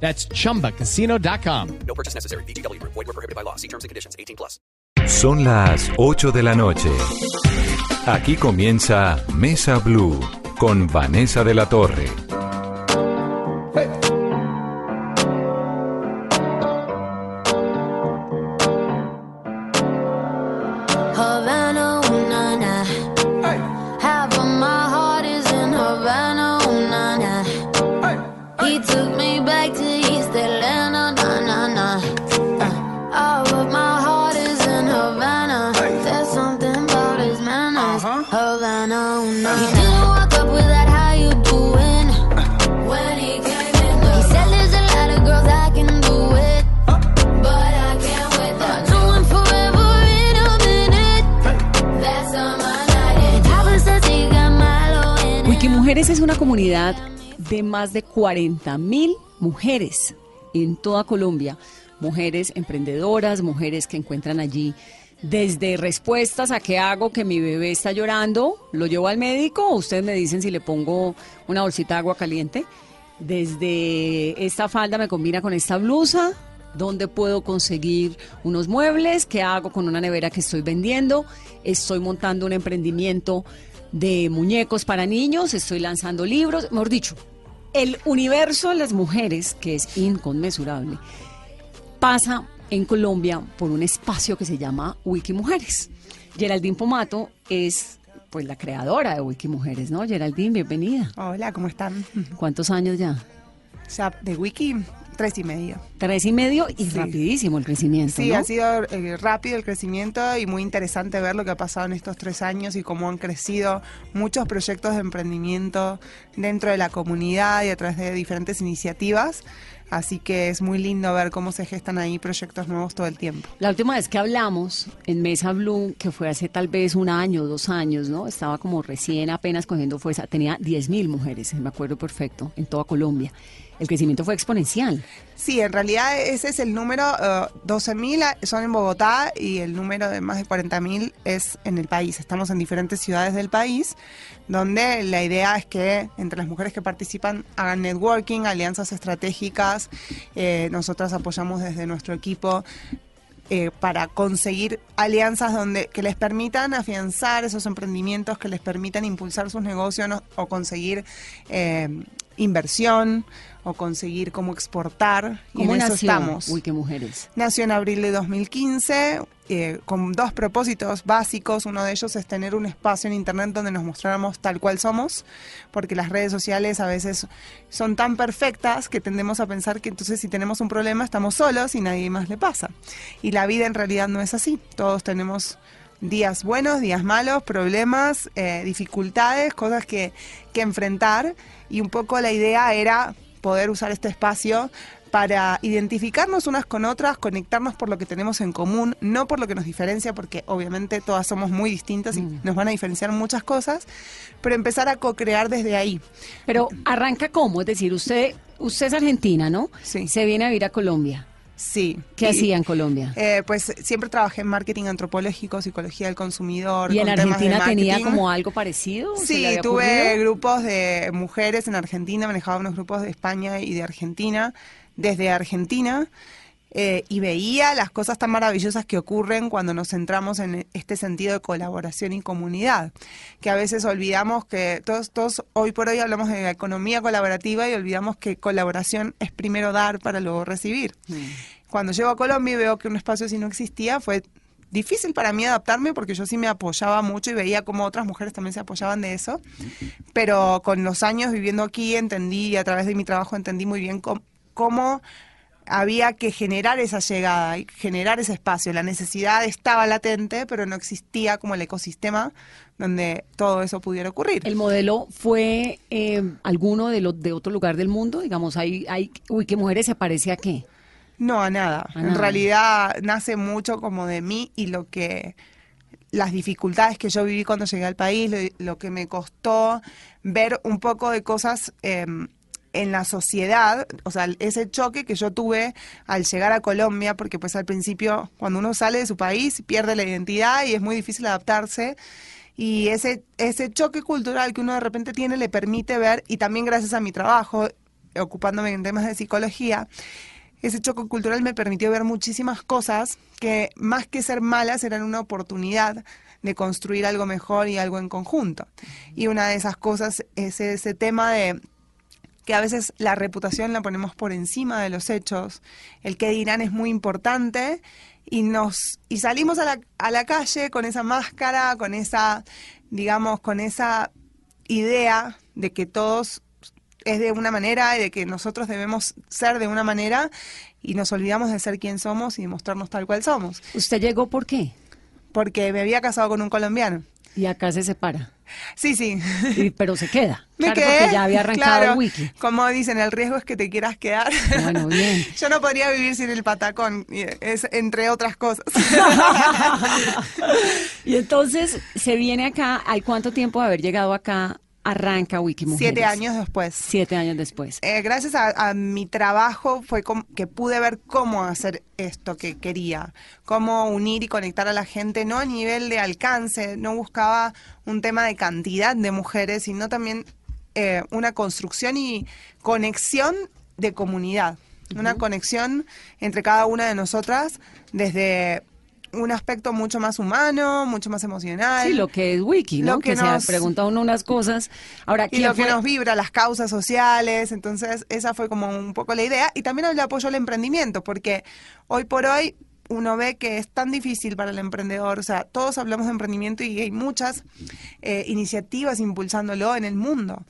That's chumbacasino.com. No purchase necessary. BGW. Void were prohibited by law. See terms and conditions. 18 plus. Son las 8 de la noche. Aquí comienza Mesa Blue con Vanessa de la Torre. Es una comunidad de más de 40 mil mujeres en toda Colombia. Mujeres emprendedoras, mujeres que encuentran allí desde respuestas a qué hago que mi bebé está llorando, lo llevo al médico, ustedes me dicen si le pongo una bolsita de agua caliente. Desde esta falda me combina con esta blusa, dónde puedo conseguir unos muebles, qué hago con una nevera que estoy vendiendo, estoy montando un emprendimiento de muñecos para niños, estoy lanzando libros, mejor dicho, el universo de las mujeres, que es inconmensurable, pasa en Colombia por un espacio que se llama Wikimujeres. Geraldine Pomato es pues la creadora de Wikimujeres, ¿no? Geraldine, bienvenida. Hola, ¿cómo están? ¿Cuántos años ya? O sea, de Wiki, tres y medio. Tres y medio y Sí. rapidísimo el crecimiento, Sí, ¿no? ha sido eh, rápido el crecimiento y muy interesante ver lo que ha pasado en estos tres años y cómo han crecido muchos proyectos de emprendimiento dentro de la comunidad y a través de diferentes iniciativas. Así que es muy lindo ver cómo se gestan ahí proyectos nuevos todo el tiempo. La última vez que hablamos en Mesa Blue, que fue hace tal vez un año, dos años, ¿no? Estaba como recién apenas cogiendo fuerza. Tenía 10.000 mujeres, me acuerdo perfecto, en toda Colombia. El crecimiento fue exponencial. Sí, en realidad ese es el número, eh, 12.000 son en Bogotá y el número de más de 40.000 es en el país. Estamos en diferentes ciudades del país, donde la idea es que entre las mujeres que participan hagan networking, alianzas estratégicas. Eh, nosotras apoyamos desde nuestro equipo eh, para conseguir alianzas donde que les permitan afianzar esos emprendimientos, que les permitan impulsar sus negocios o conseguir eh, inversión o conseguir cómo exportar. y ¿Cómo en eso estamos. Wikimujeres? Nació en abril de 2015 eh, con dos propósitos básicos. Uno de ellos es tener un espacio en Internet donde nos mostráramos tal cual somos, porque las redes sociales a veces son tan perfectas que tendemos a pensar que entonces si tenemos un problema estamos solos y nadie más le pasa. Y la vida en realidad no es así. Todos tenemos días buenos, días malos, problemas, eh, dificultades, cosas que, que enfrentar. Y un poco la idea era poder usar este espacio para identificarnos unas con otras, conectarnos por lo que tenemos en común, no por lo que nos diferencia, porque obviamente todas somos muy distintas y nos van a diferenciar muchas cosas, pero empezar a co-crear desde ahí. Pero arranca cómo, es decir, usted, usted es argentina, ¿no? Sí. Se viene a vivir a Colombia. Sí. ¿Qué Y, hacía en Colombia? eh, pues siempre trabajé en marketing antropológico, psicología del consumidor. ¿Y en con temas de Argentina tenía como algo parecido? ¿Se le Sí, tuve ocurrido? grupos de mujeres en Argentina, manejaba unos grupos de España y de Argentina, desde Argentina, eh, y veía las cosas tan maravillosas que ocurren cuando nos centramos en este sentido de colaboración y comunidad, que a veces olvidamos que todos, todos hoy por hoy hablamos de la economía colaborativa y olvidamos que colaboración es primero dar para luego recibir. Cuando llego a Colombia y veo que un espacio así no existía, fue difícil para mí adaptarme porque yo sí me apoyaba mucho y veía como otras mujeres también se apoyaban de eso. Pero con los años viviendo aquí entendí y a través de mi trabajo entendí muy bien cómo, cómo había que generar esa llegada y generar ese espacio. La necesidad estaba latente, pero no existía como el ecosistema donde todo eso pudiera ocurrir. ¿El modelo fue eh, alguno de, lo, de otro lugar del mundo? Digamos, hay, hay, uy, ¿qué mujeres se parece a qué? No, a nada. A en nada. realidad nace mucho como de mí y lo que las dificultades que yo viví cuando llegué al país, lo, lo que me costó ver un poco de cosas eh, en la sociedad, o sea, ese choque que yo tuve al llegar a Colombia, porque pues al principio cuando uno sale de su país pierde la identidad y es muy difícil adaptarse. Y ese, ese choque cultural que uno de repente tiene le permite ver, y también gracias a mi trabajo, ocupándome en temas de psicología, ese choque cultural me permitió ver muchísimas cosas que más que ser malas eran una oportunidad de construir algo mejor y algo en conjunto. Y una de esas cosas es ese tema de que a veces la reputación la ponemos por encima de los hechos, el que dirán es muy importante y nos y salimos a la, a la calle con esa máscara, con esa digamos, con esa idea de que todos es de una manera y de que nosotros debemos ser de una manera y nos olvidamos de ser quien somos y de mostrarnos tal cual somos. ¿Usted llegó por qué? Porque me había casado con un colombiano. Y acá se separa. Sí, sí. Y- pero se queda. Me claro, quedé. porque ya había arrancado claro. el wiki. Como dicen, el riesgo es que te quieras quedar. Bueno, bien. Yo no podría vivir sin el patacón, es entre otras cosas. Y entonces se viene acá. ¿Hay cuánto tiempo de haber llegado acá? Arranca Wiki Mujeres. Siete años después. Siete años después. Eh, gracias a, a mi trabajo fue que pude ver cómo hacer esto que quería, cómo unir y conectar a la gente, no a nivel de alcance, no buscaba un tema de cantidad de mujeres, sino también eh, una construcción y conexión de comunidad, una conexión entre cada una de nosotras desde un aspecto mucho más humano, mucho más emocional. Sí, lo que es Wiki, ¿no? Lo que que nos- se pregunta uno unas cosas. Ahora, y ¿quién lo que nos vibra, las causas sociales. Entonces, esa fue como un poco la idea. Y también el apoyo al emprendimiento, porque hoy por hoy uno ve que es tan difícil para el emprendedor. O sea, todos hablamos de emprendimiento y hay muchas eh, iniciativas impulsándolo en el mundo.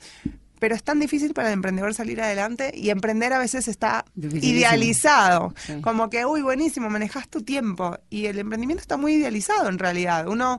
Pero es tan difícil para el emprendedor salir adelante y emprender a veces está idealizado. Sí. Como que, uy, buenísimo, manejas tu tiempo. Y el emprendimiento está muy idealizado en realidad. Uno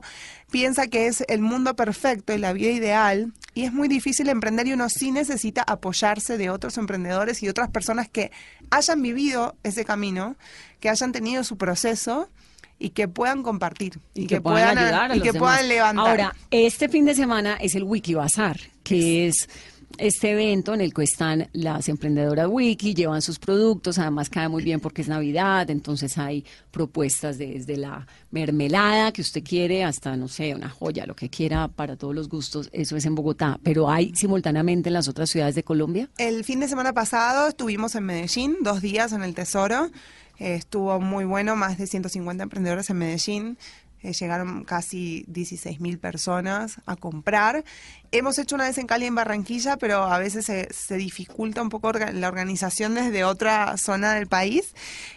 piensa que es el mundo perfecto y la vida ideal. Y es muy difícil emprender y uno sí necesita apoyarse de otros emprendedores y otras personas que hayan vivido ese camino, que hayan tenido su proceso y que puedan compartir. y que, puedan ayudar a y los que demás. puedan levantar. Ahora, este fin de semana es el Wiki Bazar, que es este evento en el que están las emprendedoras Wiki, llevan sus productos, además cae muy bien porque es Navidad, entonces hay propuestas desde la mermelada que usted quiere hasta, no sé, una joya, lo que quiera para todos los gustos, eso es en Bogotá, pero hay simultáneamente en las otras ciudades de Colombia. El fin de semana pasado estuvimos en Medellín, dos días en el Tesoro. Eh, estuvo muy bueno, más de 150 emprendedores en Medellín. Eh, llegaron casi 16 mil personas a comprar. Hemos hecho una vez en Cali en Barranquilla, pero a veces se, se dificulta un poco orga- la organización desde otra zona del país.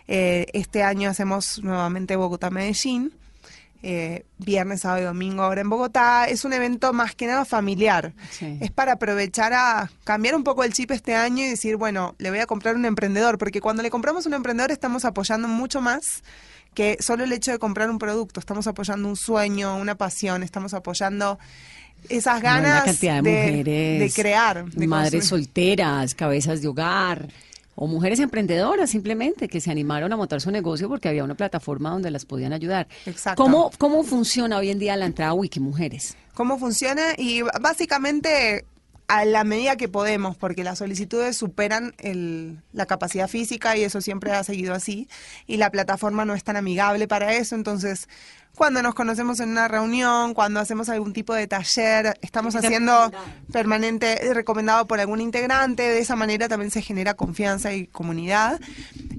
Eh, este año hacemos nuevamente Bogotá-Medellín. Eh, viernes, sábado y domingo ahora en Bogotá. Es un evento más que nada familiar. Sí. Es para aprovechar a cambiar un poco el chip este año y decir, bueno, le voy a comprar un emprendedor, porque cuando le compramos un emprendedor estamos apoyando mucho más que solo el hecho de comprar un producto. Estamos apoyando un sueño, una pasión, estamos apoyando esas ganas cantidad de, mujeres, de crear, de madres solteras, cabezas de hogar o mujeres emprendedoras simplemente que se animaron a montar su negocio porque había una plataforma donde las podían ayudar. Exacto. ¿Cómo, ¿Cómo funciona hoy en día la entrada a Wiki Mujeres? cómo funciona y básicamente a la medida que podemos, porque las solicitudes superan el- la capacidad física y eso siempre ha seguido así, y la plataforma no es tan amigable para eso, entonces cuando nos conocemos en una reunión, cuando hacemos algún tipo de taller, estamos haciendo permanente, eh, recomendado por algún integrante, de esa manera también se genera confianza y comunidad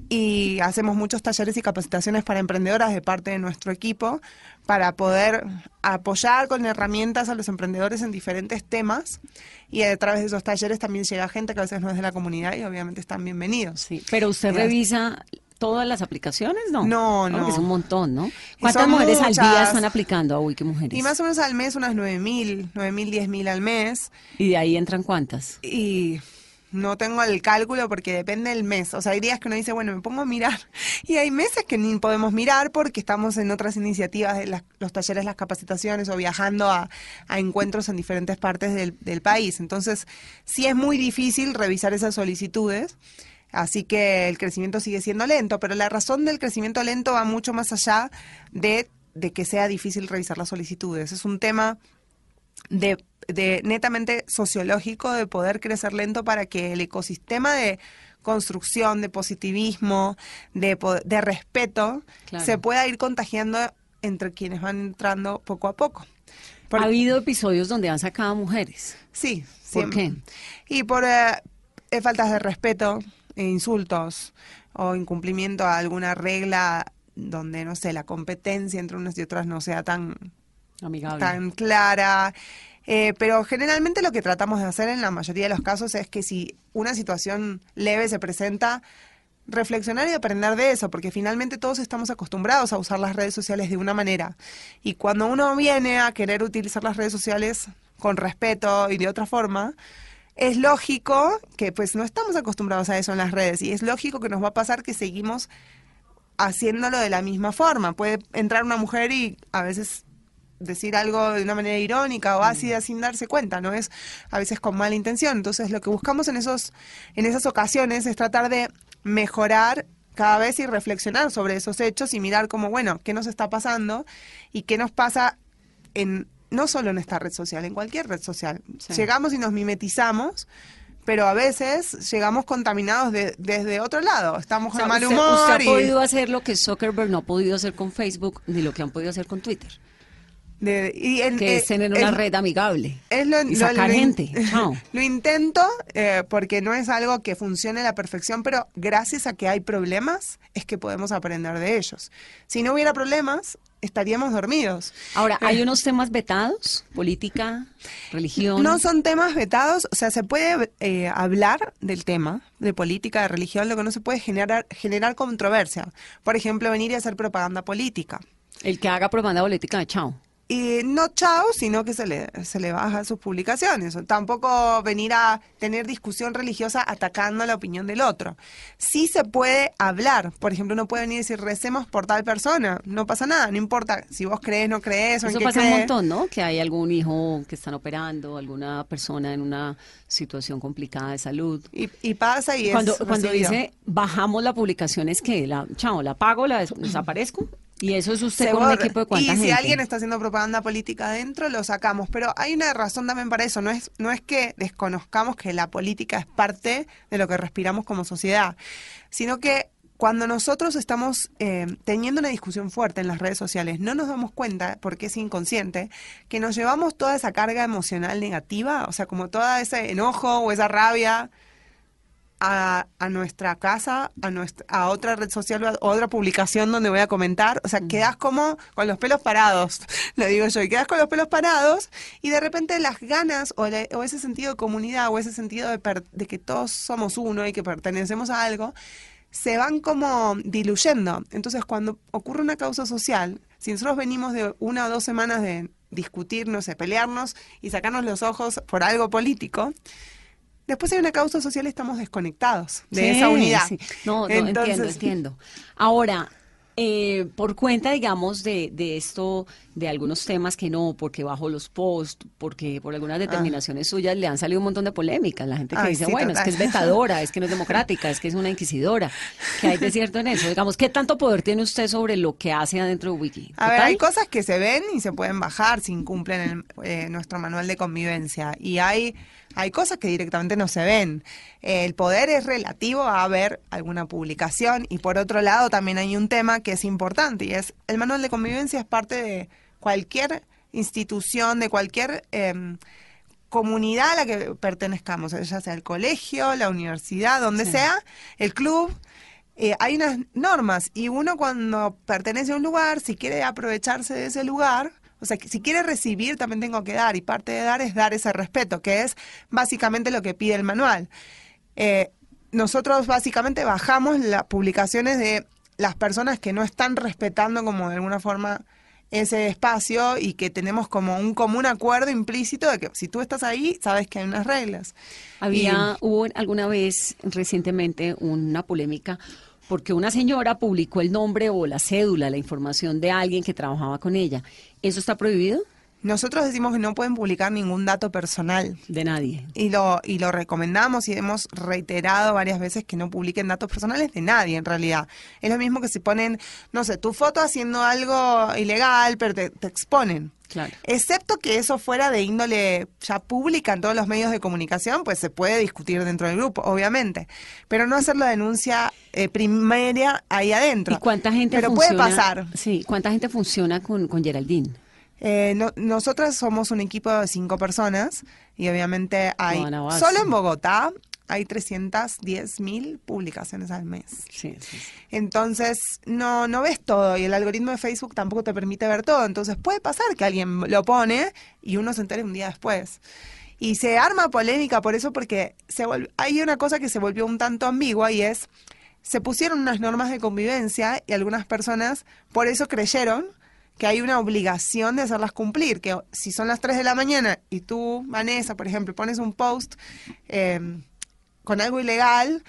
y hacemos muchos talleres y capacitaciones para emprendedoras de parte de nuestro equipo para poder apoyar con herramientas a los emprendedores en diferentes temas y a través de esos talleres también llega gente que a veces no es de la comunidad y obviamente están bienvenidos. Sí, pero usted revisa todas las aplicaciones, ¿no? No, no. Porque es un montón, ¿no? ¿Cuántas mujeres al día están aplicando a Mujeres? Y más o menos al mes unas 9.000, 9.000, 10.000 al mes ¿Y de ahí entran cuántas? y no tengo el cálculo porque depende del mes. O sea, hay días que uno dice, bueno, me pongo a mirar. Y hay meses que ni podemos mirar porque estamos en otras iniciativas de las- los talleres, las capacitaciones o viajando a, a encuentros en diferentes partes del, del país. Entonces, sí es muy difícil revisar esas solicitudes. Así que el crecimiento sigue siendo lento, pero la razón del crecimiento lento va mucho más allá de, de que sea difícil revisar las solicitudes. Es un tema de, de netamente sociológico de poder crecer lento para que el ecosistema de construcción, de positivismo, de, de respeto, Claro. se pueda ir contagiando entre quienes van entrando poco a poco. Ha habido episodios donde han sacado mujeres. Sí, ¿Por siempre. Y por eh, eh, faltas de respeto, e insultos o incumplimiento a alguna regla donde, no sé, la competencia entre unas y otras no sea tan, Amigable. tan clara. Eh, pero generalmente lo que tratamos de hacer en la mayoría de los casos es que si una situación leve se presenta, reflexionar y aprender de eso, porque finalmente todos estamos acostumbrados a usar las redes sociales de una manera. Y cuando uno viene a querer utilizar las redes sociales con respeto y de otra forma, es lógico que pues no estamos acostumbrados a eso en las redes y es lógico que nos va a pasar que seguimos haciéndolo de la misma forma. Puede entrar una mujer y a veces decir algo de una manera irónica o ácida sin darse cuenta, ¿no? Es a veces con mala intención. Entonces, lo que buscamos en esos en esas ocasiones es tratar de mejorar cada vez y reflexionar sobre esos hechos y mirar como, bueno, qué nos está pasando y qué nos pasa en no solo en esta red social, en cualquier red social. Sí. Llegamos y nos mimetizamos, pero a veces llegamos contaminados de- desde otro lado. Estamos O sea, de mal humor usted y- podido hacer lo que Zuckerberg no ha podido hacer con Facebook, ni lo que han podido hacer con Twitter, de- y en- que eh, es tener una el- red amigable Es lo, y lo- sacar lo gente. Lo intento eh, porque no es algo que funcione a la perfección, pero gracias a que hay problemas es que podemos aprender de ellos. Si no hubiera problemas, estaríamos dormidos. Ahora, ¿hay Eh, unos temas vetados? ¿Política? ¿Religión? No son temas vetados, o sea, se puede eh, hablar del tema, de política, de religión, lo que no se puede generar, generar controversia. Por ejemplo, venir y hacer propaganda política. El que haga propaganda política, chao. Y no chao, sino que se le, se le baja sus publicaciones. Tampoco venir a tener discusión religiosa atacando la opinión del otro. Sí se puede hablar. Por ejemplo, uno puede venir y decir, recemos por tal persona. No pasa nada, no importa si vos crees, no crees o en Eso qué pasa un montón, ¿no? Que hay algún hijo que están operando, alguna persona en una situación complicada de salud. Y, y pasa y Cuando, es cuando recibido. dice bajamos la publicación es que la chao, la apago, la des- desaparezco y eso es usted Se con un borra. equipo de Y cuánta si gente. alguien está haciendo propaganda política adentro, lo sacamos. Pero hay una razón también para eso. No es, no es que desconozcamos que la política es parte de lo que respiramos como sociedad, sino que cuando nosotros estamos eh, teniendo una discusión fuerte en las redes sociales, no nos damos cuenta, porque es inconsciente, que nos llevamos toda esa carga emocional negativa, o sea, como todo ese enojo o esa rabia a, a nuestra casa, a nuestra, a otra red social o a otra publicación donde voy a comentar. O sea, quedas como con los pelos parados, lo digo yo, y quedas con los pelos parados y de repente las ganas o, la- o ese sentido de comunidad o ese sentido de, per- de que todos somos uno y que pertenecemos a algo, se van como diluyendo. Entonces, cuando ocurre una causa social, si nosotros venimos de una o dos semanas de discutir, no sé, pelearnos y sacarnos los ojos por algo político, después hay una causa social y estamos desconectados de Sí, esa unidad. sí. No, no, entiendo, Entonces, entiendo. Ahora, eh, por cuenta, digamos, de, de esto, de algunos temas que no, porque bajo los posts, porque por algunas determinaciones suyas le han salido un montón de polémicas. La gente que Ah. Ay, dice, sí, bueno, es que es vetadora, es que no es democrática, es que es una inquisidora. ¿Qué hay de cierto en eso? Digamos, ¿qué tanto poder tiene usted sobre lo que hace adentro de Wiki? A ver, hay cosas que se ven y se pueden bajar si incumplen el- eh, nuestro manual de convivencia. Y hay, hay cosas que directamente no se ven. El poder es relativo a ver alguna publicación. Y por otro lado, también hay un tema que es importante y es el manual de convivencia es parte de cualquier institución, de cualquier em, comunidad a la que pertenezcamos, ya sea el colegio, la universidad, donde Sí. sea, el club. eh, hay unas normas y uno cuando pertenece a un lugar, si quiere aprovecharse de ese lugar, o sea, que si quiere recibir, también tengo que dar y parte de dar es dar ese respeto, que es básicamente lo que pide el manual. Eh, nosotros básicamente bajamos las publicaciones de las personas que no están respetando como de alguna forma ese espacio y que tenemos como un común acuerdo implícito de que si tú estás ahí, sabes que hay unas reglas. Había, hubo alguna vez recientemente una polémica porque una señora publicó el nombre o la cédula, la información de alguien que trabajaba con ella. ¿Eso está prohibido? nosotros decimos que no pueden publicar ningún dato personal. De nadie. Y lo, y lo recomendamos y hemos reiterado varias veces que no publiquen datos personales de nadie en realidad. Es lo mismo que si ponen, no sé, tu foto haciendo algo ilegal, pero te, te exponen. Claro. Excepto que eso fuera de índole ya pública en todos los medios de comunicación, pues se puede discutir dentro del grupo, obviamente. Pero no hacer la denuncia eh, primaria ahí adentro. ¿Y cuánta gente Pero funciona? puede pasar. Sí, ¿cuánta gente funciona con, con Geraldine? Eh, no- nosotras somos un equipo de cinco personas y obviamente hay, solo en Bogotá, hay 310 mil publicaciones al mes. Sí, sí, sí. Entonces, no, no ves todo y el algoritmo de Facebook tampoco te permite ver todo. Entonces, puede pasar que alguien lo pone y uno se entere un día después. Y se arma polémica por eso porque se hay una cosa que se volvió un tanto ambigua y es, se pusieron unas normas de convivencia y algunas personas por eso creyeron que hay una obligación de hacerlas cumplir, que si son las 3 de la mañana y tú, Vanessa, por ejemplo, pones un post eh, con algo ilegal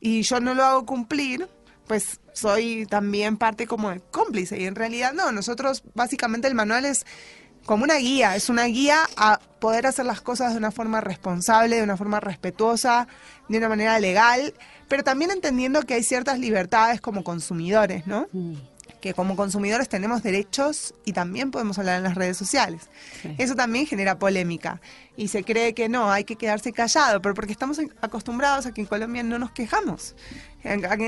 y yo no lo hago cumplir, pues soy también parte como de cómplice. Y en realidad no, nosotros básicamente el manual es como una guía, es una guía a poder hacer las cosas de una forma responsable, de una forma respetuosa, de una manera legal, pero también entendiendo que hay ciertas libertades como consumidores, ¿no? Que como consumidores tenemos derechos y también podemos hablar en las redes sociales. Sí. Eso también genera polémica y se cree que no, hay que quedarse callado, pero porque estamos acostumbrados a que en Colombia no nos quejamos.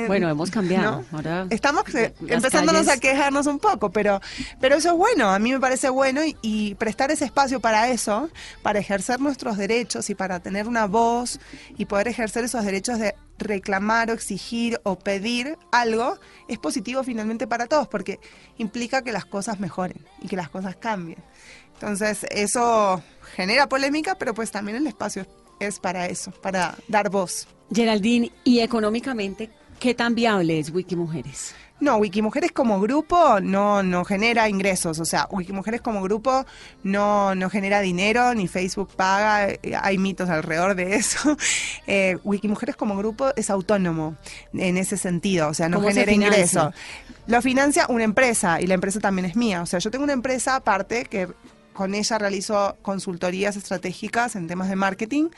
Bueno, hemos cambiado. Ahora Estamos eh, empezándonos calles- a quejarnos un poco, pero, pero eso es bueno, a mí me parece bueno y, y prestar ese espacio para eso, para ejercer nuestros derechos y para tener una voz y poder ejercer esos derechos de reclamar o exigir o pedir algo, es positivo finalmente para todos porque implica que las cosas mejoren y que las cosas cambien. Entonces, eso genera polémica, pero pues también el espacio es para eso, para dar voz. Geraldine, y económicamente, ¿qué tan viable es Wikimujeres? No, Wikimujeres como grupo no, no genera ingresos, o sea, Wikimujeres como grupo no, no genera dinero, ni Facebook paga, eh, hay mitos alrededor de eso. Eh, Wikimujeres como grupo es autónomo en ese sentido, o sea, no ¿Cómo se genera financia? ingreso. Lo financia una empresa y la empresa también es mía, o sea, yo tengo una empresa aparte que con ella realizo consultorías estratégicas en temas de marketing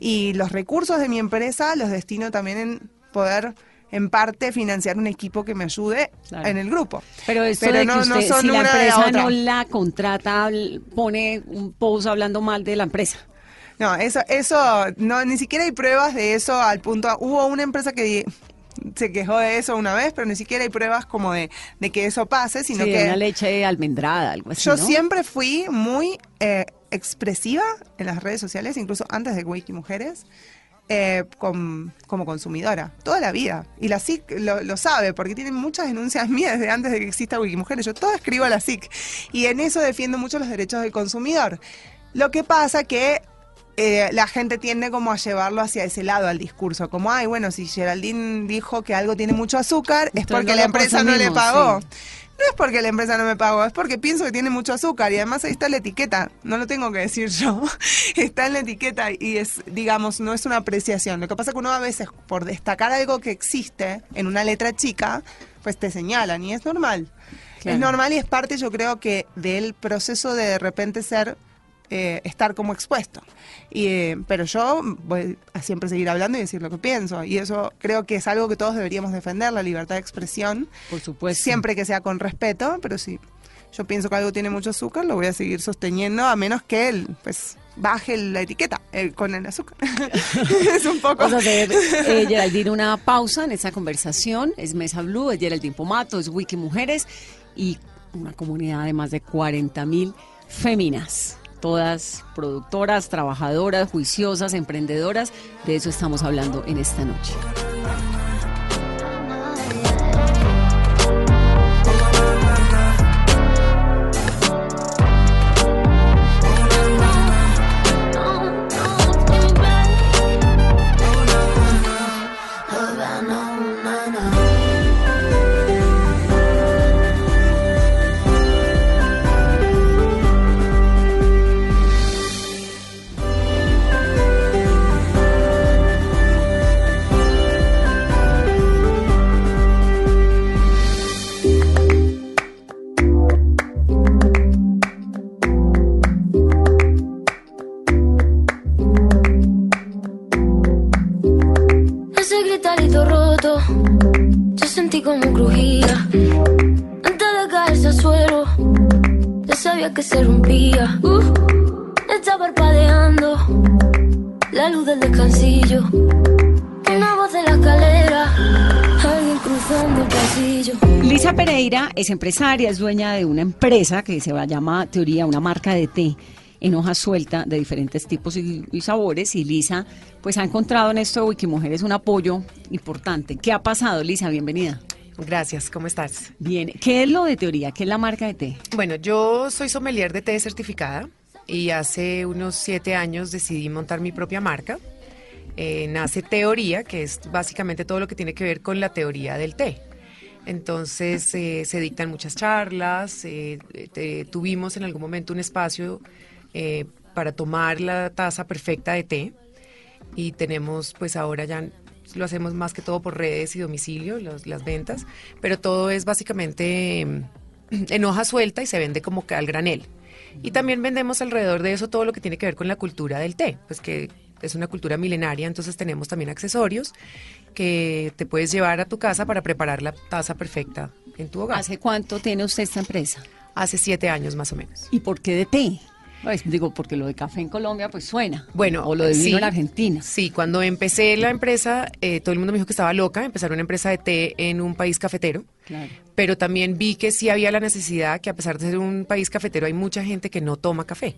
y los recursos de mi empresa los destino también en poder en parte financiar un equipo que me ayude Claro. en el grupo. Pero Pero de que no- no usted, son si la la empresa otra. no la contrata, pone un post hablando mal de la empresa. No, eso, eso, no, ni siquiera hay pruebas de eso al punto. Hubo una empresa que se quejó de eso una vez, pero ni siquiera hay pruebas como de, de que eso pase, sino sí, que una leche almendrada, algo así, yo ¿no? siempre fui muy eh, expresiva en las redes sociales, incluso antes de Wiki Mujeres. eh, con- como consumidora, toda la vida. Y la SIC lo, lo sabe, porque tienen muchas denuncias mías desde antes de que exista Wikimujeres. Yo todo escribo a la SIC. Y en eso defiendo mucho los derechos del consumidor. Lo que pasa que eh, la gente tiende como a llevarlo hacia ese lado al discurso, como, ay, bueno, si Geraldine dijo que algo tiene mucho azúcar, es Entonces porque no la empresa no le pagó. sí. No es porque la empresa no me pagó, es porque pienso que tiene mucho azúcar y además ahí está la etiqueta, no lo tengo que decir yo, está en la etiqueta y es, digamos, no es una apreciación. Lo que pasa es que uno a veces, por destacar algo que existe en una letra chica, pues te señalan y es normal. Claro. Es normal y es parte, yo creo que, del proceso de de repente ser, eh, estar como expuesto. Y, eh, pero yo voy a siempre seguir hablando y decir lo que pienso. Y eso creo que es algo que todos deberíamos defender, la libertad de expresión Por supuesto. siempre que sea con respeto, pero si yo pienso que algo tiene mucho azúcar, lo voy a seguir sosteniendo a menos que él, pues, baje la etiqueta eh, con el azúcar. es un poco... Vamos a hacer, eh, Geraldine, una pausa en esta conversación. Es Mesa Blue, es Geraldine Pomato, es Wiki Mujeres y una comunidad de más de 40 mil féminas. Todas productoras, trabajadoras, juiciosas, emprendedoras. De eso estamos hablando en esta noche. Sentí como crujía. Antes de caerse al suelo, ya sabía que se rompía. Uh, está parpadeando la luz del descansillo. Una voz de la escalera. Lisa Pereira es empresaria, es dueña de una empresa que se llama Teoría, una marca de té en hoja suelta de diferentes tipos y, y sabores y Lisa pues ha encontrado en esto de Wikimujeres un apoyo importante. ¿Qué ha pasado, Lisa? Bienvenida. Gracias, ¿cómo estás? Bien, ¿qué es lo de Teoría? ¿Qué es la marca de té? Bueno, yo soy sommelier de té certificada y hace unos siete años decidí montar mi propia marca. Eh, nace Teoría, que es básicamente todo lo que tiene que ver con la teoría del té. Entonces eh, se dictan muchas charlas, eh, te- tuvimos en algún momento un espacio eh, para tomar la taza perfecta de té y tenemos pues ahora ya lo hacemos más que todo por redes y domicilio, los- las ventas, pero todo es básicamente mm, en hoja suelta y se vende como que al granel. Y también vendemos alrededor de eso todo lo que tiene que ver con la cultura del té, pues que es una cultura milenaria, entonces tenemos también accesorios que te puedes llevar a tu casa para preparar la taza perfecta en tu hogar. ¿Hace cuánto tiene usted esta empresa? Hace siete años más o menos. ¿Y por qué de té? Pues, digo, porque lo de café en Colombia pues suena. Bueno, o lo de vino sí. en Argentina. Sí, cuando empecé la empresa, eh, todo el mundo me dijo que estaba loca, empezar una empresa de té en un país cafetero. Claro. Pero también vi que sí había la necesidad, que a pesar de ser un país cafetero, hay mucha gente que no toma café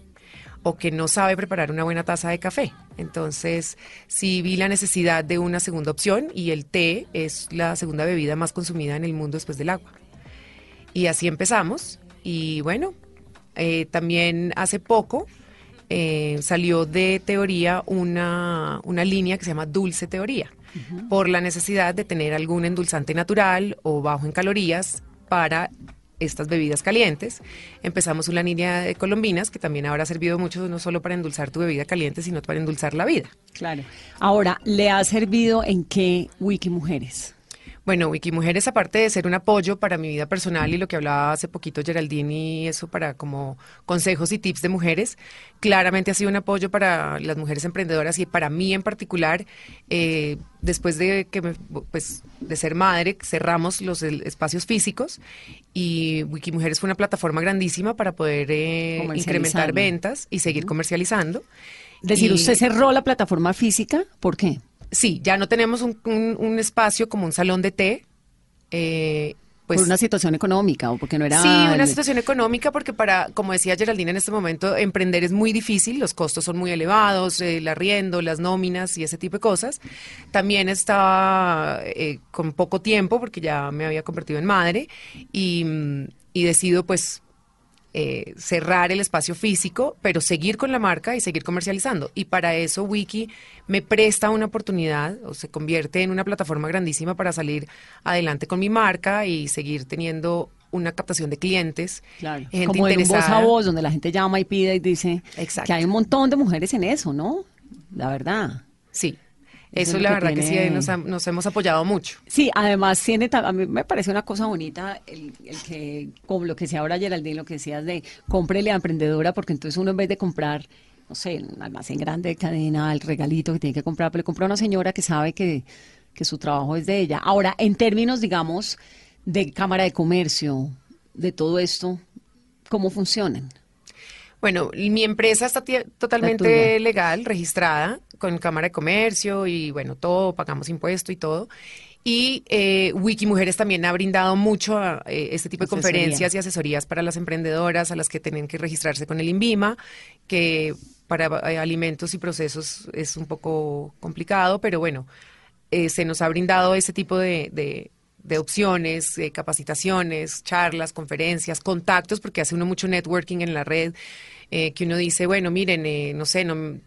o que no sabe preparar una buena taza de café. Entonces, sí vi la necesidad de una segunda opción y el té es la segunda bebida más consumida en el mundo después del agua. Y así empezamos. Y bueno, eh, también hace poco eh, salió de teoría una, una línea que se llama Dulce Teoría, por la necesidad de tener algún endulzante natural o bajo en calorías para estas bebidas calientes. Empezamos una línea de colombinas que también ahora ha servido mucho no solo para endulzar tu bebida caliente, sino para endulzar la vida. Claro. Ahora, ¿le ha servido en qué Wikimujeres? Bueno, Wikimujeres, aparte de ser un apoyo para mi vida personal y lo que hablaba hace poquito Geraldine y eso para como consejos y tips de mujeres, claramente ha sido un apoyo para las mujeres emprendedoras y para mí en particular, eh, después de que me- pues de ser madre, cerramos los el- espacios físicos y Wikimujeres fue una plataforma grandísima para poder eh, incrementar ventas y seguir comercializando. Es decir, Y- usted cerró la plataforma física, ¿por qué? Sí, ya no tenemos un, un- un espacio como un salón de té. eh, pues, por una situación económica o porque no era... Sí, una situación económica porque para, como decía Geraldine en este momento, emprender es muy difícil, los costos son muy elevados, eh, el arriendo, las nóminas y ese tipo de cosas. También estaba eh, con poco tiempo porque ya me había convertido en madre y, y decido pues eh, cerrar el espacio físico, pero seguir con la marca y seguir comercializando. Y para eso Wiki me presta una oportunidad o se convierte en una plataforma grandísima para salir adelante con mi marca y seguir teniendo una captación de clientes. Claro, gente como en voz a voz, donde la gente llama y pide y dice Exacto. que hay un montón de mujeres en eso, ¿no? La verdad. Sí, Eso la verdad que tiene- sí nos, ha- nos hemos apoyado mucho. Sí, además tiene, a mí me parece una cosa bonita el, el que, como lo que decía ahora Geraldine, lo que decías de cómprele a emprendedora, porque entonces uno en vez de comprar, no sé, un almacén grande de cadena, el regalito que tiene que comprar, pero le compra a una señora que sabe que, que su trabajo es de ella. Ahora, en términos, digamos, de Cámara de Comercio, de todo esto, ¿cómo funcionan? Bueno, mi empresa está totalmente legal, registrada con Cámara de Comercio y bueno, todo, pagamos impuesto y todo. Y eh, Wikimujeres también ha brindado mucho a, eh, este tipo de Asesoría. conferencias y asesorías para las emprendedoras a las que tienen que registrarse con el INVIMA, que para eh, alimentos y procesos es un poco complicado, pero bueno, eh, se nos ha brindado ese tipo de, de- de opciones, eh, capacitaciones, charlas, conferencias, contactos, porque hace uno mucho networking en la red, eh, que uno dice, bueno, miren, eh, no sé, no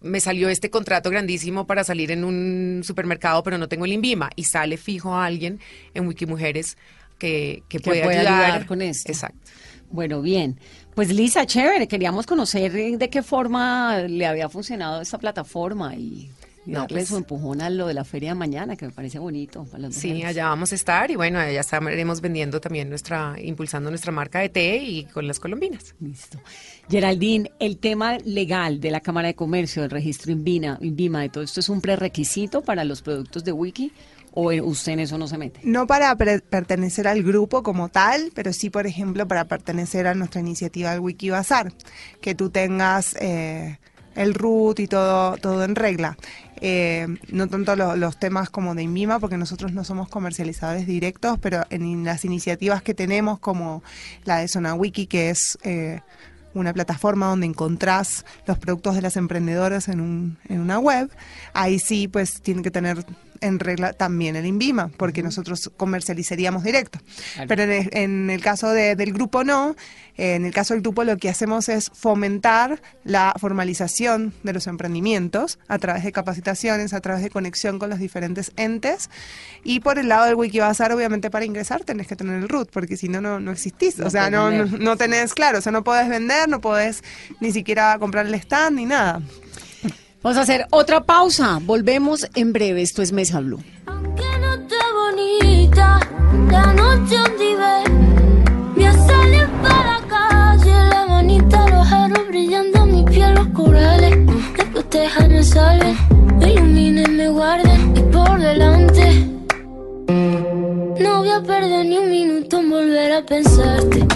me salió este contrato grandísimo para salir en un supermercado, pero no tengo el INVIMA, y sale fijo a alguien en Wikimujeres que, que, Que puede, puede ayudar. ayudar con esto. Exacto. Bueno, bien. Pues Lisa, chévere, queríamos conocer de qué forma le había funcionado esta plataforma y, y No, pues- su empujón a lo de la feria de mañana, que me parece bonito. Para las Sí, mujeres. allá vamos a estar y bueno, allá estaremos vendiendo también nuestra, impulsando nuestra marca de té y con las colombinas. Listo. Geraldine, el tema legal de la Cámara de Comercio, del registro INVIMA, INVIMA, de todo esto es un prerequisito para los productos de Wiki ¿O usted en eso no se mete? No para per- pertenecer al grupo como tal, pero sí, por ejemplo, para pertenecer a nuestra iniciativa del Wikibazar, que tú tengas eh, el root y todo, todo en regla. Eh, no tanto lo- los temas como de INVIMA, porque nosotros no somos comercializadores directos, pero en las iniciativas que tenemos, como la de Zona Wiki, que es eh, una plataforma donde encontrás los productos de las emprendedoras en, un, en una web, ahí sí pues tiene que tener en regla también el INVIMA, porque nosotros comercializaríamos directo. Claro. Pero en el, en el caso de- del grupo no, eh, en el caso del grupo lo que hacemos es fomentar la formalización de los emprendimientos a través de capacitaciones, a través de conexión con los diferentes entes. Y por el lado del Wikibazar, obviamente para ingresar tenés que tener el root, porque si no, no, no existís. No o sea, no, no, no tenés, claro, o sea, no podés vender, no podés ni siquiera comprar el stand ni nada. Vamos a hacer otra pausa. Volvemos en breve. Esto es Mesa Blue. Aunque no esté bonita, la noche Voy a salir para la calle, la manita, los aros brillando, mi piel, los corales. De que me salven, me iluminen, me guarden y por delante. No voy a perder ni un minuto en volver a pensarte.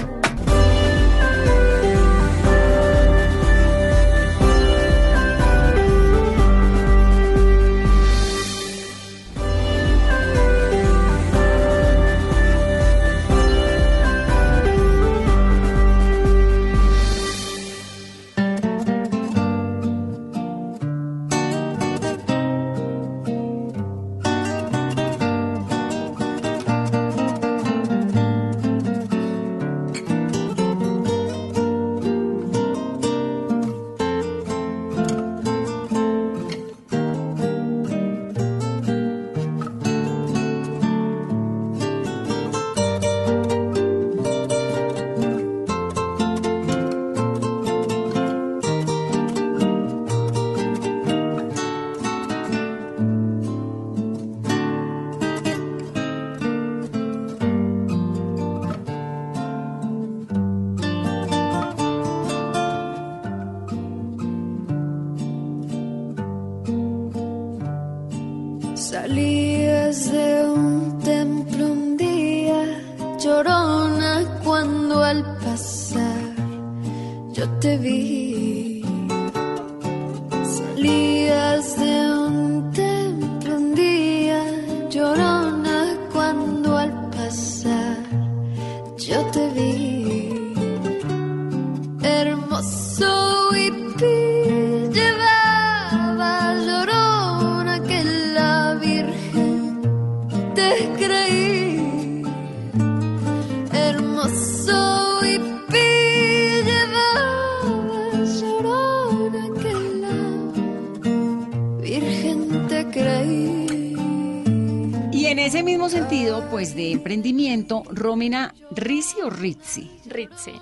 Romina Rizzi o Rizzi. Rizzi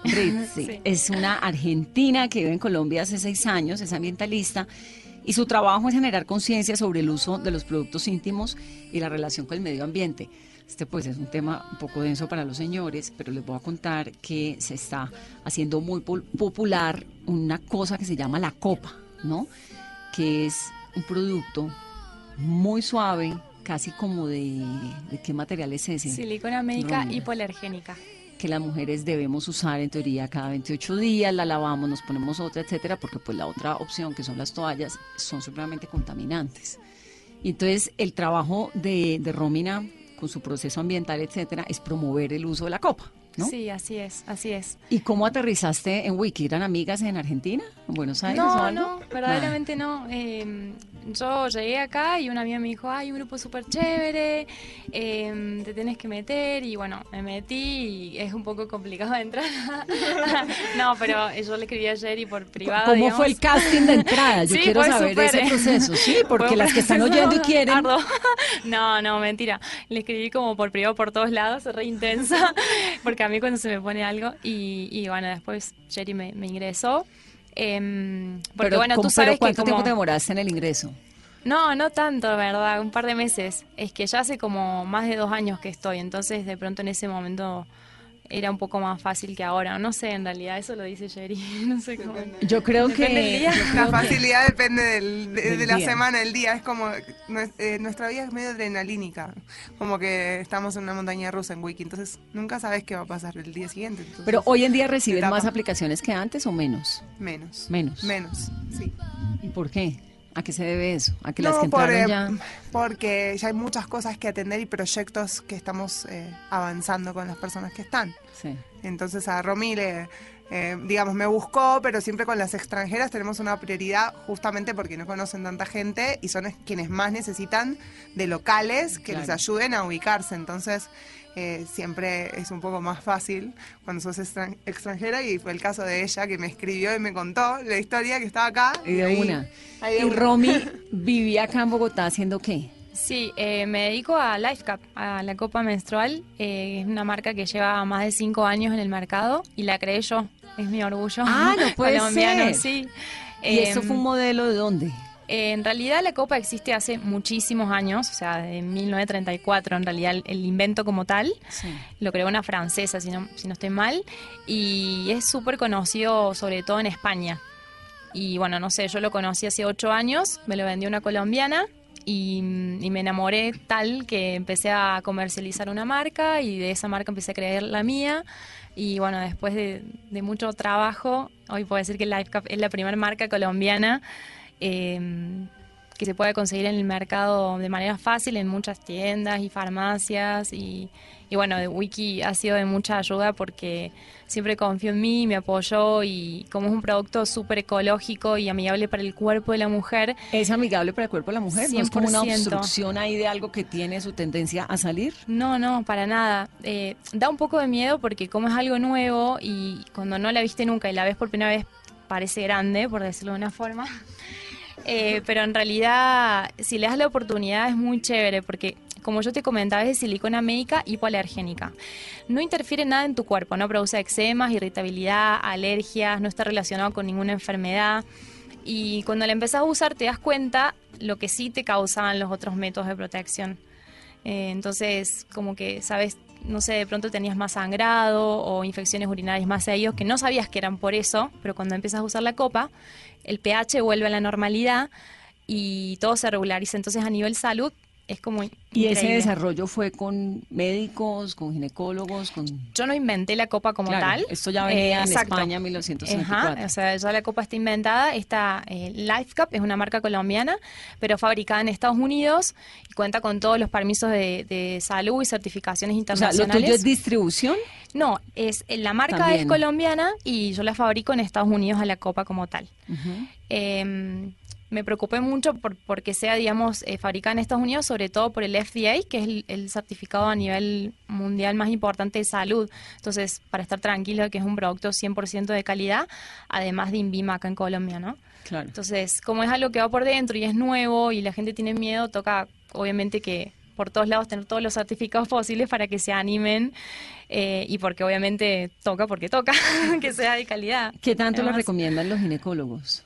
Sí. es una argentina que vive en Colombia hace seis años, es ambientalista y su trabajo es generar conciencia sobre el uso de los productos íntimos y la relación con el medio ambiente. Este pues es un tema un poco denso para los señores, pero les voy a contar que se está haciendo muy popular una cosa que se llama la copa, ¿no? Que es un producto muy suave, casi como de... ¿De qué material es ese? Silicona médica Romina. hipoalergénica. que las mujeres debemos usar en teoría cada 28 días, la lavamos, nos ponemos otra, etcétera, porque pues la otra opción que son las toallas son supremamente contaminantes. Y entonces el trabajo de, de Romina con su proceso ambiental, etcétera, es promover el uso de la copa, ¿no? Sí, así es, así es. ¿Y cómo aterrizaste en Wiki? ¿Eran amigas en Argentina? ¿En Buenos Aires o No, algo? no, verdaderamente no. Eh, yo llegué acá y una amiga me dijo, hay un grupo súper chévere, eh, te tenés que meter y bueno, me metí y es un poco complicado de entrar. no, pero yo le escribí ayer y por privado. ¿Cómo digamos. fue el casting de entrada? Yo Sí, quiero saber ese proceso, sí, porque fue las que están oyendo y quieren... No, no, mentira. Le escribí como por privado por todos lados, re intensa, porque a mí cuando se me pone algo y, y bueno, después Jerry me, me ingresó. Em, porque pero, bueno, ¿cómo- tú sabes pero ¿cuánto que tiempo te demoraste en el ingreso? No, no tanto, ¿verdad? Un par de meses. Es que ya hace como más de dos años que estoy, entonces de pronto en ese momento era un poco más fácil que ahora. No sé, en realidad eso lo dice Jerry. No sé cómo. Yo creo que La que- facilidad depende del- de, Del de la día. semana, del día. Es como, eh, nuestra vida es medio adrenalínica. Como que estamos en una montaña rusa en Wiki, entonces nunca sabes qué va a pasar el día siguiente. entonces, Pero hoy en día reciben más aplicaciones que antes o menos. Menos. Menos. Menos, sí. ¿Y por qué? ¿A qué se debe eso? ¿A que las No, que por, eh, ya? porque ya hay muchas cosas que atender y proyectos que estamos eh, avanzando con las personas que están. Sí. Entonces a Romy le, eh, digamos, me buscó, pero siempre con las extranjeras tenemos una prioridad justamente porque no conocen tanta gente y son es- quienes más necesitan de locales que les ayuden a ubicarse. Entonces eh, siempre es un poco más fácil cuando sos extran- extranjera y fue el caso de ella que me escribió y me contó la historia que estaba acá. Y de ahí- una. ahí de ¿Y una. Romy vivía acá en Bogotá haciendo qué? Sí, eh, me dedico a LifeCap, a la copa menstrual. Eh, es una marca que lleva más de cinco años en el mercado y la creé yo. Es mi orgullo. Ah, no puede colombiano, ser. sí. ¿Y esto Em, fue un modelo de dónde? En realidad la copa existe hace muchísimos años, o sea, de 1934 en realidad el, el invento como tal. Sí. Lo creó una francesa, si no, si no estoy mal, y es súper conocido sobre todo en España. Y bueno, no sé, yo lo conocí hace ocho años, me lo vendió una colombiana y, y me enamoré tal que empecé a comercializar una marca y de esa marca empecé a crear la mía. Y bueno, después de, de mucho trabajo, hoy puedo decir que LifeCap es la primera marca colombiana eh, que se puede conseguir en el mercado de manera fácil en muchas tiendas y farmacias y, y bueno, de Wiki ha sido de mucha ayuda porque siempre confió en mí, me apoyó y como es un producto súper ecológico y amigable para el cuerpo de la mujer, ¿Es amigable para el cuerpo de la mujer? ¿No es como una 100%. obstrucción ahí de algo que tiene su tendencia a salir? No, no, para nada. Eh, da un poco de miedo porque como es algo nuevo y cuando no la viste nunca y la ves por primera vez parece grande, por decirlo de una forma. Eh, pero en realidad, si le das la oportunidad es muy chévere porque, como yo te comentaba, es de silicona médica hipoalergénica. No interfiere nada en tu cuerpo, no produce eczemas, irritabilidad, alergias, no está relacionado con ninguna enfermedad. Y cuando la empezás a usar te das cuenta lo que sí te causaban los otros métodos de protección. Eh, entonces, como que, sabes, no sé, de pronto tenías más sangrado o infecciones urinarias más seguidos que no sabías que eran por eso, pero cuando empiezas a usar la copa, el pH vuelve a la normalidad y todo se regulariza. Entonces, a nivel salud, es como ¿Y ese desarrollo fue con médicos, con ginecólogos, con... Yo no inventé la copa como Claro, tal. esto ya venía en exacto. España en 1964. Ajá, o sea, ya la copa está inventada. Esta eh, Life Cup es una marca colombiana, pero fabricada en Estados Unidos y cuenta con todos los permisos de, de salud y certificaciones O sea, internacionales. ¿lo tuyo es distribución? No, es eh, la marca También. es colombiana y yo la fabrico en Estados Unidos a la copa como tal. Eh, me preocupé mucho por porque sea, digamos, eh, fabricada en Estados Unidos, sobre todo por el FDA, que es el, el certificado a nivel mundial más importante de salud. Entonces, para estar tranquilo de que es un producto 100% de calidad, además de INVIMA acá en Colombia, ¿no? Claro. Entonces, como es algo que va por dentro y es nuevo y la gente tiene miedo, toca obviamente que por todos lados tener todos los certificados posibles para que se animen eh, y porque obviamente toca porque toca, que sea de calidad. ¿Qué tanto lo recomiendan los ginecólogos?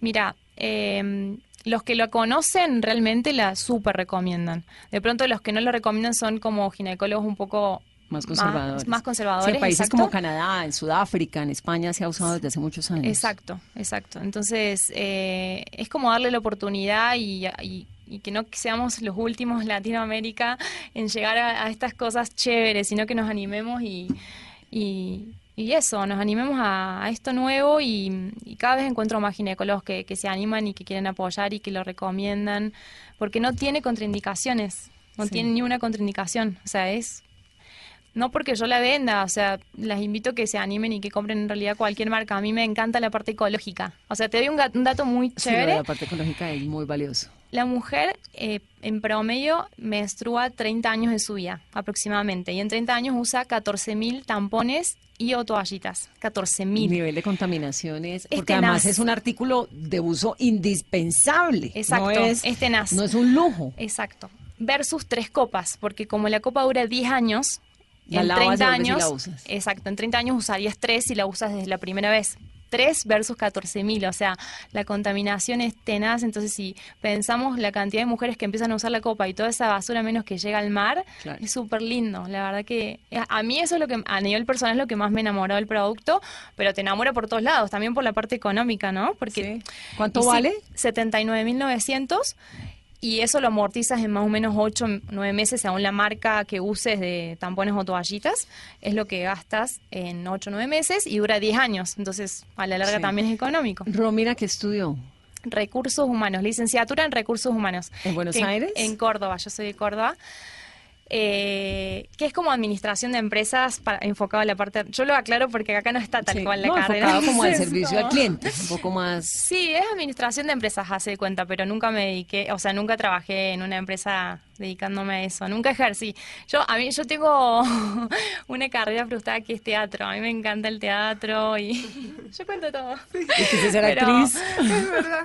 Mira, eh, los que lo conocen realmente la súper recomiendan. De pronto los que no lo recomiendan son como ginecólogos un poco Más conservadores. más Sí, conservadores. en países exacto. como Canadá, en Sudáfrica, en España se ha usado desde hace muchos años. Exacto, exacto. Entonces, eh, es como darle la oportunidad y, y- y que no seamos los últimos en Latinoamérica en llegar a, a estas cosas chéveres, sino que nos animemos y, y, y eso, nos animemos a, a esto nuevo y, y cada vez encuentro más ginecólogos que, que se animan y que quieren apoyar y que lo recomiendan, porque no tiene contraindicaciones, no Sí. tiene ni una contraindicación, o sea, es no porque yo la venda, o sea, las invito a que se animen y que compren en realidad cualquier marca. A mí me encanta la parte ecológica. O sea, te doy un, dato muy Sí, chévere. la parte ecológica es muy valioso. La mujer eh, en promedio menstrua 30 años de su vida aproximadamente y en 30 años usa 14.000 tampones y o toallitas. 14.000. El nivel de contaminaciones, Es porque además tenaz. es un artículo de uso indispensable. Exacto, no es, es tenaz. No es un lujo. Exacto. Versus tres copas, porque como la copa dura 10 años, La en lavas y 30 vuelves y años, la usas. exacto, en 30 años usarías tres si la usas desde la primera vez. 3 versus 14.000, o sea, la contaminación es tenaz, entonces si pensamos la cantidad de mujeres que empiezan a usar la copa y toda esa basura menos que llega al mar, Claro. es súper lindo, la verdad que eh, a mí eso es lo que a nivel personal es lo que más me enamoró del producto, pero te enamora por todos lados, también por la parte económica, ¿no? Porque Sí. ¿Cuánto vale? 79.900 y eso lo amortizas en más o menos 8, 9 meses según la marca que uses de tampones o toallitas. Es lo que gastas en 8, 9 meses y dura 10 años. Entonces, a la larga Sí. también es económico. Romina, ¿qué estudió? Recursos humanos, licenciatura en recursos humanos. ¿En Buenos Aires? En Córdoba, yo soy de Córdoba. Eh, que es como administración de empresas para, enfocado a la parte. Yo lo aclaro porque acá no está tal Sí. cual la no, carrera. enfocado como al servicio al cliente, un poco más... Sí, es administración de empresas, hace de cuenta, pero nunca me dediqué, o sea, nunca trabajé en una empresa dedicándome a eso, nunca ejercí. Yo, a mí, yo tengo una carrera frustrada que es teatro, a mí me encanta el teatro y yo cuento todo. ¿Y quise ser Pero- actriz? Es verdad.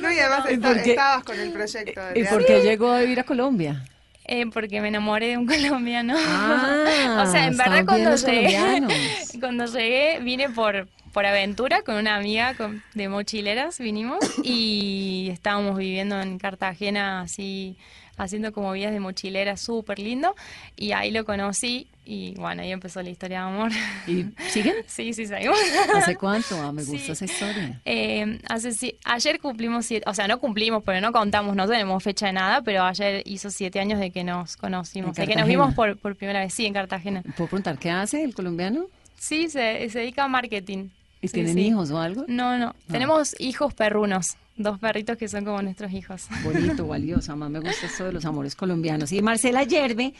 No, y además estabas con el proyecto. de ¿Y por qué llegó a vivir a Colombia? Eh, porque me enamoré de un colombiano. Ah, o sea, en verdad cuando llegué, cuando llegué vine por, por aventura con una amiga con- de mochileras, vinimos y estábamos viviendo en Cartagena así, haciendo como vidas de mochilera súper lindo y ahí lo conocí y bueno, ahí empezó la historia de amor. ¿Y siguen? Sí, sí, seguimos. ¿Hace cuánto? Ah, me gusta Sí. esa historia. Eh, hace si- ayer cumplimos siete, o sea, no cumplimos, pero no contamos, no tenemos fecha de nada, pero ayer hizo siete años de que nos conocimos, de que nos vimos por, por primera vez, sí, en Cartagena. ¿Puedo preguntar qué hace el colombiano? Sí, se, se dedica a marketing. ¿Y Sí, tienen sí. hijos o algo? No, no, tenemos hijos perrunos, dos perritos que son como nuestros hijos. Bonito, valioso. Además me gusta esto de los amores colombianos. Y Marcela Yerbe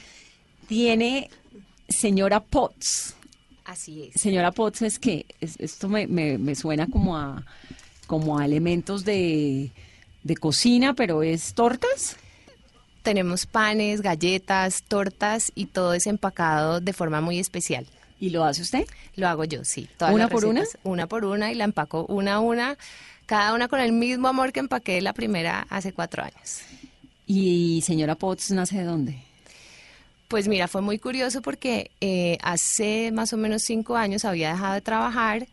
tiene señora Potts. Así es. Señora Potts es que es- esto me, me- me suena como a como a elementos de, de cocina, pero es tortas. Tenemos panes, galletas, tortas y todo es empacado de forma muy especial. ¿Y lo hace usted? Lo hago yo, sí. todas ¿Una las por una? Una por una y la empaco una a una, cada una con el mismo amor que empaqué la primera hace cuatro años. ¿Y señora Potts nace de dónde? Pues mira, fue muy curioso porque eh, hace más o menos cinco años había dejado de trabajar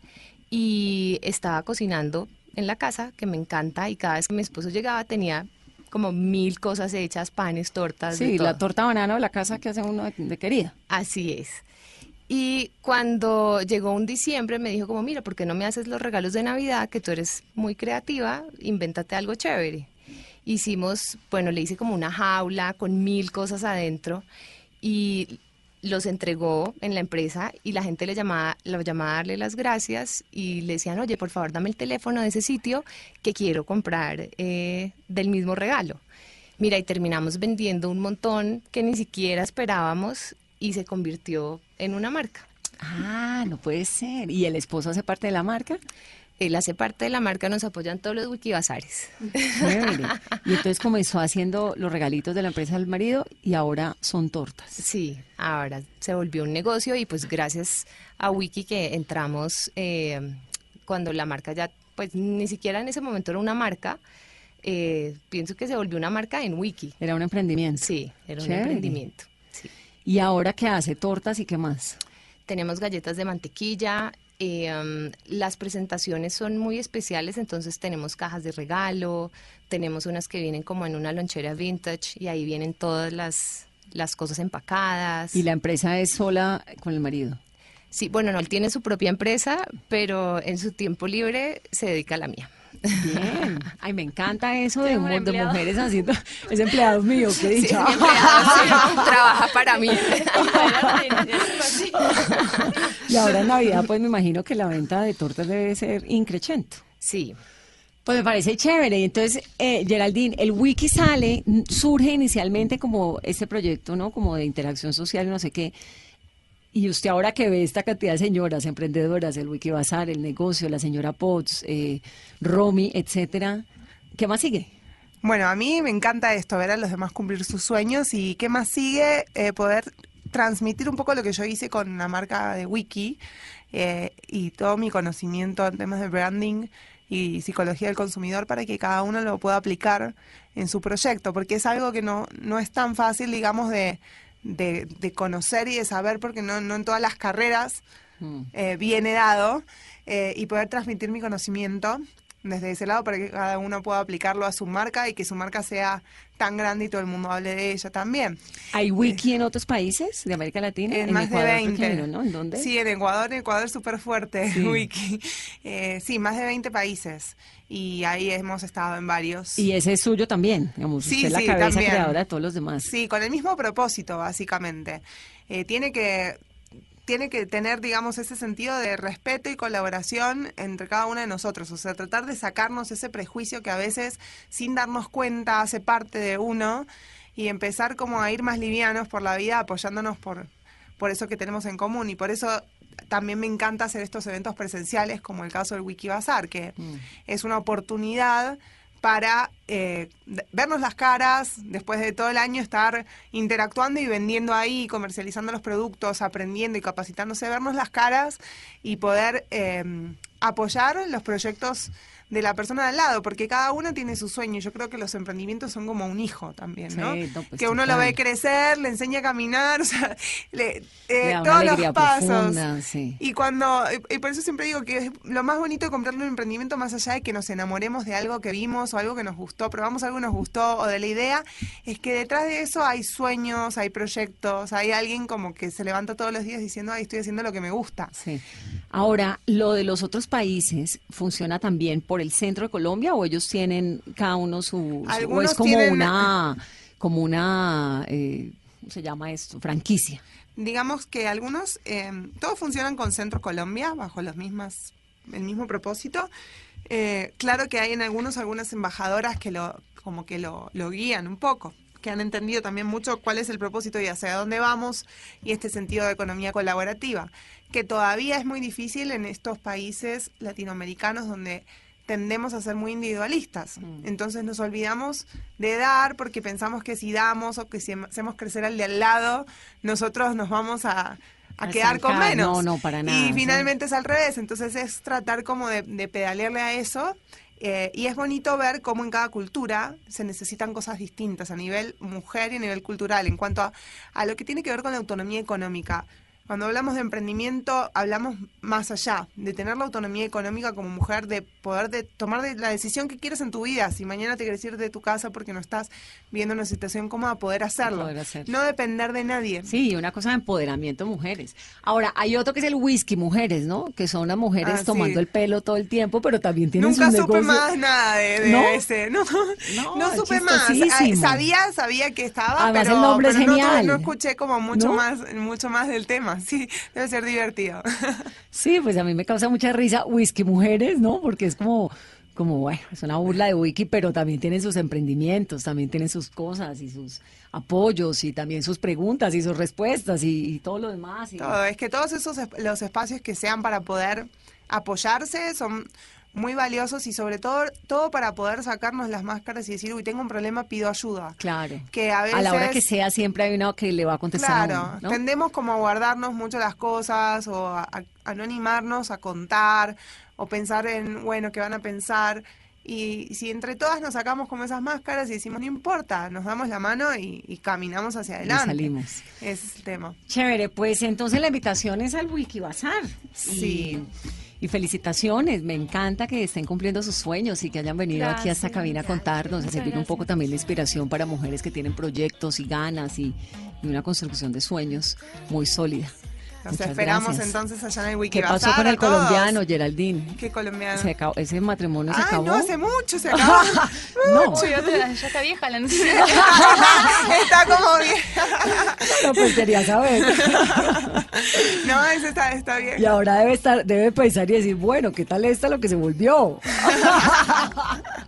y estaba cocinando en la casa, que me encanta, y cada vez que mi esposo llegaba tenía como mil cosas hechas, panes, tortas. de Sí, la torta banana de la casa que hace uno de, de querida. Así es. Y cuando llegó un diciembre me dijo como, mira, ¿por qué no me haces los regalos de Navidad? Que tú eres muy creativa, invéntate algo chévere. Hicimos, bueno, le hice como una jaula con mil cosas adentro y los entregó en la empresa y la gente le llamaba, lo llamaba a darle las gracias y le decían, oye, por favor, dame el teléfono de ese sitio que quiero comprar eh, del mismo regalo. Mira, y terminamos vendiendo un montón que ni siquiera esperábamos y se convirtió en una marca. Ah, no puede ser. ¿Y el esposo hace parte de la marca? Él hace parte de la marca, nos apoyan todos los wikibazares. Y entonces comenzó haciendo los regalitos de la empresa del marido y ahora son tortas. Sí, ahora se volvió un negocio y pues gracias a Wiki que entramos eh, cuando la marca ya, pues ni siquiera en ese momento era una marca, eh, pienso que se volvió una marca en Wiki. Era un emprendimiento. Sí, era un emprendimiento. ¿Y ahora qué hace? ¿Tortas y qué más? Tenemos galletas de mantequilla. eh, um, las presentaciones son muy especiales, entonces tenemos cajas de regalo, tenemos unas que vienen como en una lonchera vintage y ahí vienen todas las, las cosas empacadas. ¿Y la empresa es sola con el marido? Sí, bueno, no, él tiene su propia empresa, pero en su tiempo libre se dedica a la mía. Bien. Ay, me encanta eso de, de mujeres haciendo... Es empleado mío, qué Sí, dicha. mi empleado, sí, trabaja para mí. y ahora en Navidad, pues me imagino que la venta de tortas debe ser increchento. Sí, Pues me parece chévere. Y Entonces, eh, Geraldine, el wiki sale, surge inicialmente como este proyecto, ¿no? Como de interacción social y no sé qué. Y usted ahora que ve esta cantidad de señoras emprendedoras, el Wiki Bazar, el negocio, la señora Potts, eh, Romy, etcétera, ¿qué más sigue? Bueno, a mí me encanta esto, ver a los demás cumplir sus sueños y qué más sigue, Eh, poder transmitir un poco lo que yo hice con la marca de Wiki eh, y todo mi conocimiento en temas de branding y psicología del consumidor para que cada uno lo pueda aplicar en su proyecto, porque es algo que no, no es tan fácil, digamos, de, de, de conocer y de saber, porque no, no en todas las carreras eh, viene dado. eh, y poder transmitir mi conocimiento desde ese lado para que cada uno pueda aplicarlo a su marca y que su marca sea tan grande y todo el mundo hable de ella también. ¿Hay wiki en otros países de América Latina? En, más Ecuador, de creo que 20. vieron, ¿no? ¿En dónde? Sí, en Ecuador, en Ecuador es súper fuerte Sí. Wiki. Eh, sí, más de 20 países. Y ahí hemos estado en varios. Y ese es suyo también, digamos, Sí, usted es la sí, cabeza también. creadora de todos los demás. Sí, con el mismo propósito, básicamente. Eh, tiene que tiene que tener, digamos, ese sentido de respeto y colaboración entre cada uno de nosotros. O sea, tratar de sacarnos ese prejuicio que a veces, sin darnos cuenta, hace parte de uno y empezar como a ir más livianos por la vida apoyándonos por, por eso que tenemos en común. Y por eso también me encanta hacer estos eventos presenciales, como el caso del Wikibazar, que es una oportunidad para eh, vernos las caras, después de todo el año estar interactuando y vendiendo ahí, comercializando los productos, aprendiendo y capacitándose, vernos las caras y poder eh, apoyar los proyectos de la persona de al lado, porque cada uno tiene su sueño. y Yo creo que los emprendimientos son como un hijo también, ¿no? Sí, no, pues que uno lo ve crecer, le enseña a caminar, o sea, le, eh, todos los pasos. profunda, sí. Y cuando, y, y por eso siempre digo que es lo más bonito de comprarle un emprendimiento, más allá de que nos enamoremos de algo que vimos o algo que nos gustó, probamos algo que nos gustó o de la idea, es que detrás de eso hay sueños, hay proyectos, hay alguien como que se levanta todos los días diciendo, ay, estoy haciendo lo que me gusta. Sí. Ahora, lo de los otros países funciona también por el centro de Colombia o ellos tienen cada uno su, su- o es como tienen- una como una eh, ¿cómo se llama esto? franquicia. Digamos que algunos, eh, todos funcionan con Centro Colombia, bajo los mismas, el mismo propósito. Eh, claro que hay en algunos algunas embajadoras que lo, como que lo, lo guían un poco, que han entendido también mucho cuál es el propósito y hacia dónde vamos y este sentido de economía colaborativa, que todavía es muy difícil en estos países latinoamericanos donde tendemos a ser muy individualistas. Entonces nos olvidamos de dar porque pensamos que si damos o que si hacemos crecer al de al lado, nosotros nos vamos a, a A quedar con menos. No, no, para nada, Y sí. finalmente es al revés. Entonces es tratar como de, de pedalearle a eso. eh, y es bonito ver cómo en cada cultura se necesitan cosas distintas a nivel mujer y a nivel cultural en cuanto a, a lo que tiene que ver con la autonomía económica. Cuando hablamos de emprendimiento, hablamos más allá, de tener la autonomía económica como mujer, de poder de tomar de- la decisión que quieres en tu vida. Si mañana te quieres ir de tu casa porque no estás viendo una situación cómoda, poder hacerlo. Poder hacerlo. No depender de nadie. Sí, una cosa de empoderamiento de mujeres. Ahora, hay otro que es el whisky mujeres, ¿no? Que son las mujeres Ah, tomando sí. el pelo todo el tiempo, pero también tienen Nunca sus supe negocios. más nada de, de ¿No? ese. No, No, supe más. Ah, Sabía, sabía que estaba, Además, pero, el nombre es pero no- genial. No, escuché como mucho más, mucho más del tema. Sí, debe ser divertido. Sí, pues a mí me causa mucha risa whisky mujeres, ¿no? Porque es como, como bueno, es una burla de wiki, pero también tienen sus emprendimientos, también tienen sus cosas y sus apoyos y también sus preguntas y sus respuestas y, y todo lo demás. y- Todo, es que todos esos es- los espacios que sean para poder apoyarse son muy valiosos y sobre todo todo para poder sacarnos las máscaras y decir, uy, tengo un problema, pido ayuda. Claro. Que a veces la hora que sea siempre hay una que le va a contestar Claro, a uno, ¿no? tendemos como a guardarnos mucho las cosas o a, a- a no animarnos a contar o pensar en, bueno, qué van a pensar. Y si entre todas nos sacamos como esas máscaras y decimos, no importa, nos damos la mano y, y caminamos hacia adelante. salimos. Ese es el tema. Chévere, pues entonces la invitación es al Wikibazar. Sí. Y, y felicitaciones, me encanta que estén cumpliendo sus sueños y que hayan venido aquí a esta Gracias. cabina a contarnos, a servir un poco también de inspiración para mujeres que tienen proyectos y ganas y, y una construcción de sueños muy sólida. Nos Muchas esperamos gracias. entonces allá en el ¿Qué Wikibazar. pasó con el colombiano, Geraldine? ¿Qué colombiano? Se acabó- ese matrimonio se Ay, acabó. no, hace mucho se acabó. No. Otra, ya está vieja la noticia. está como bien. No, pues quería saber. No, ese está, está bien. Y ahora debe estar, debe pensar y decir, bueno, ¿qué tal está lo que se volvió?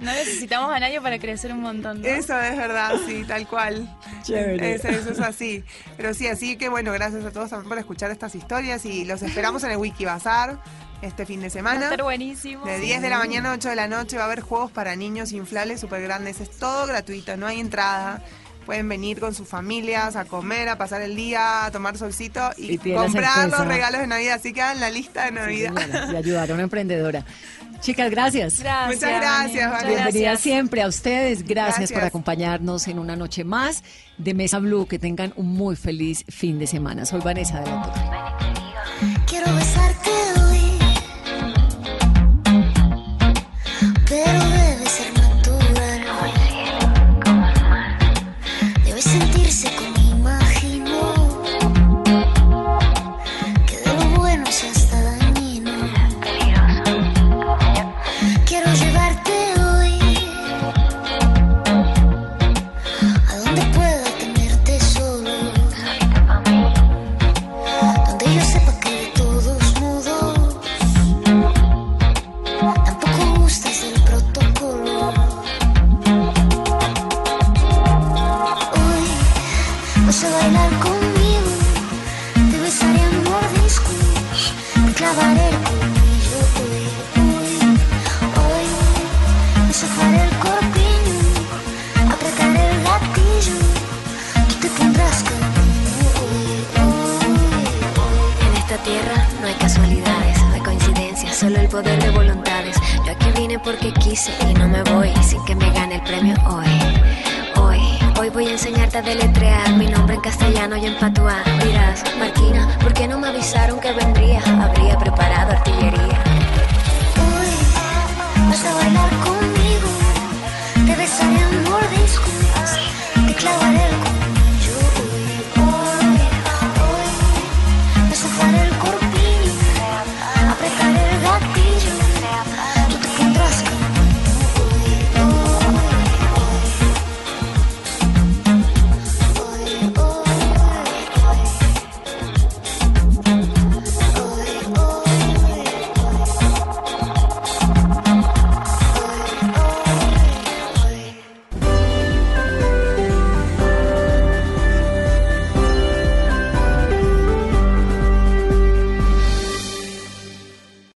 No necesitamos a nadie para crecer un montón. ¿no? Eso es verdad, sí, tal cual. Chévere. Eso, eso es así. Pero sí, así que bueno, gracias a todos también por escuchar estas historias y los esperamos en el Wikibazar este fin de Va a semana. estar buenísimo. De 10 de la mañana a 8 de la noche va a haber juegos para niños inflables súper grandes. Es todo gratuito, no hay entrada. Pueden venir con sus familias a comer, a pasar el día, a tomar solcito y, comprar los regalos de Navidad. Así que hagan la lista de Sí, Navidad. señora, y ayudar a una emprendedora. Chicas, gracias. Gracias. Muchas gracias, Vani. Bienvenida gracias. siempre a ustedes. Gracias, por acompañarnos en una noche más de Mesa Blue. Que tengan un muy feliz fin de semana. Soy Vanessa de la Torre.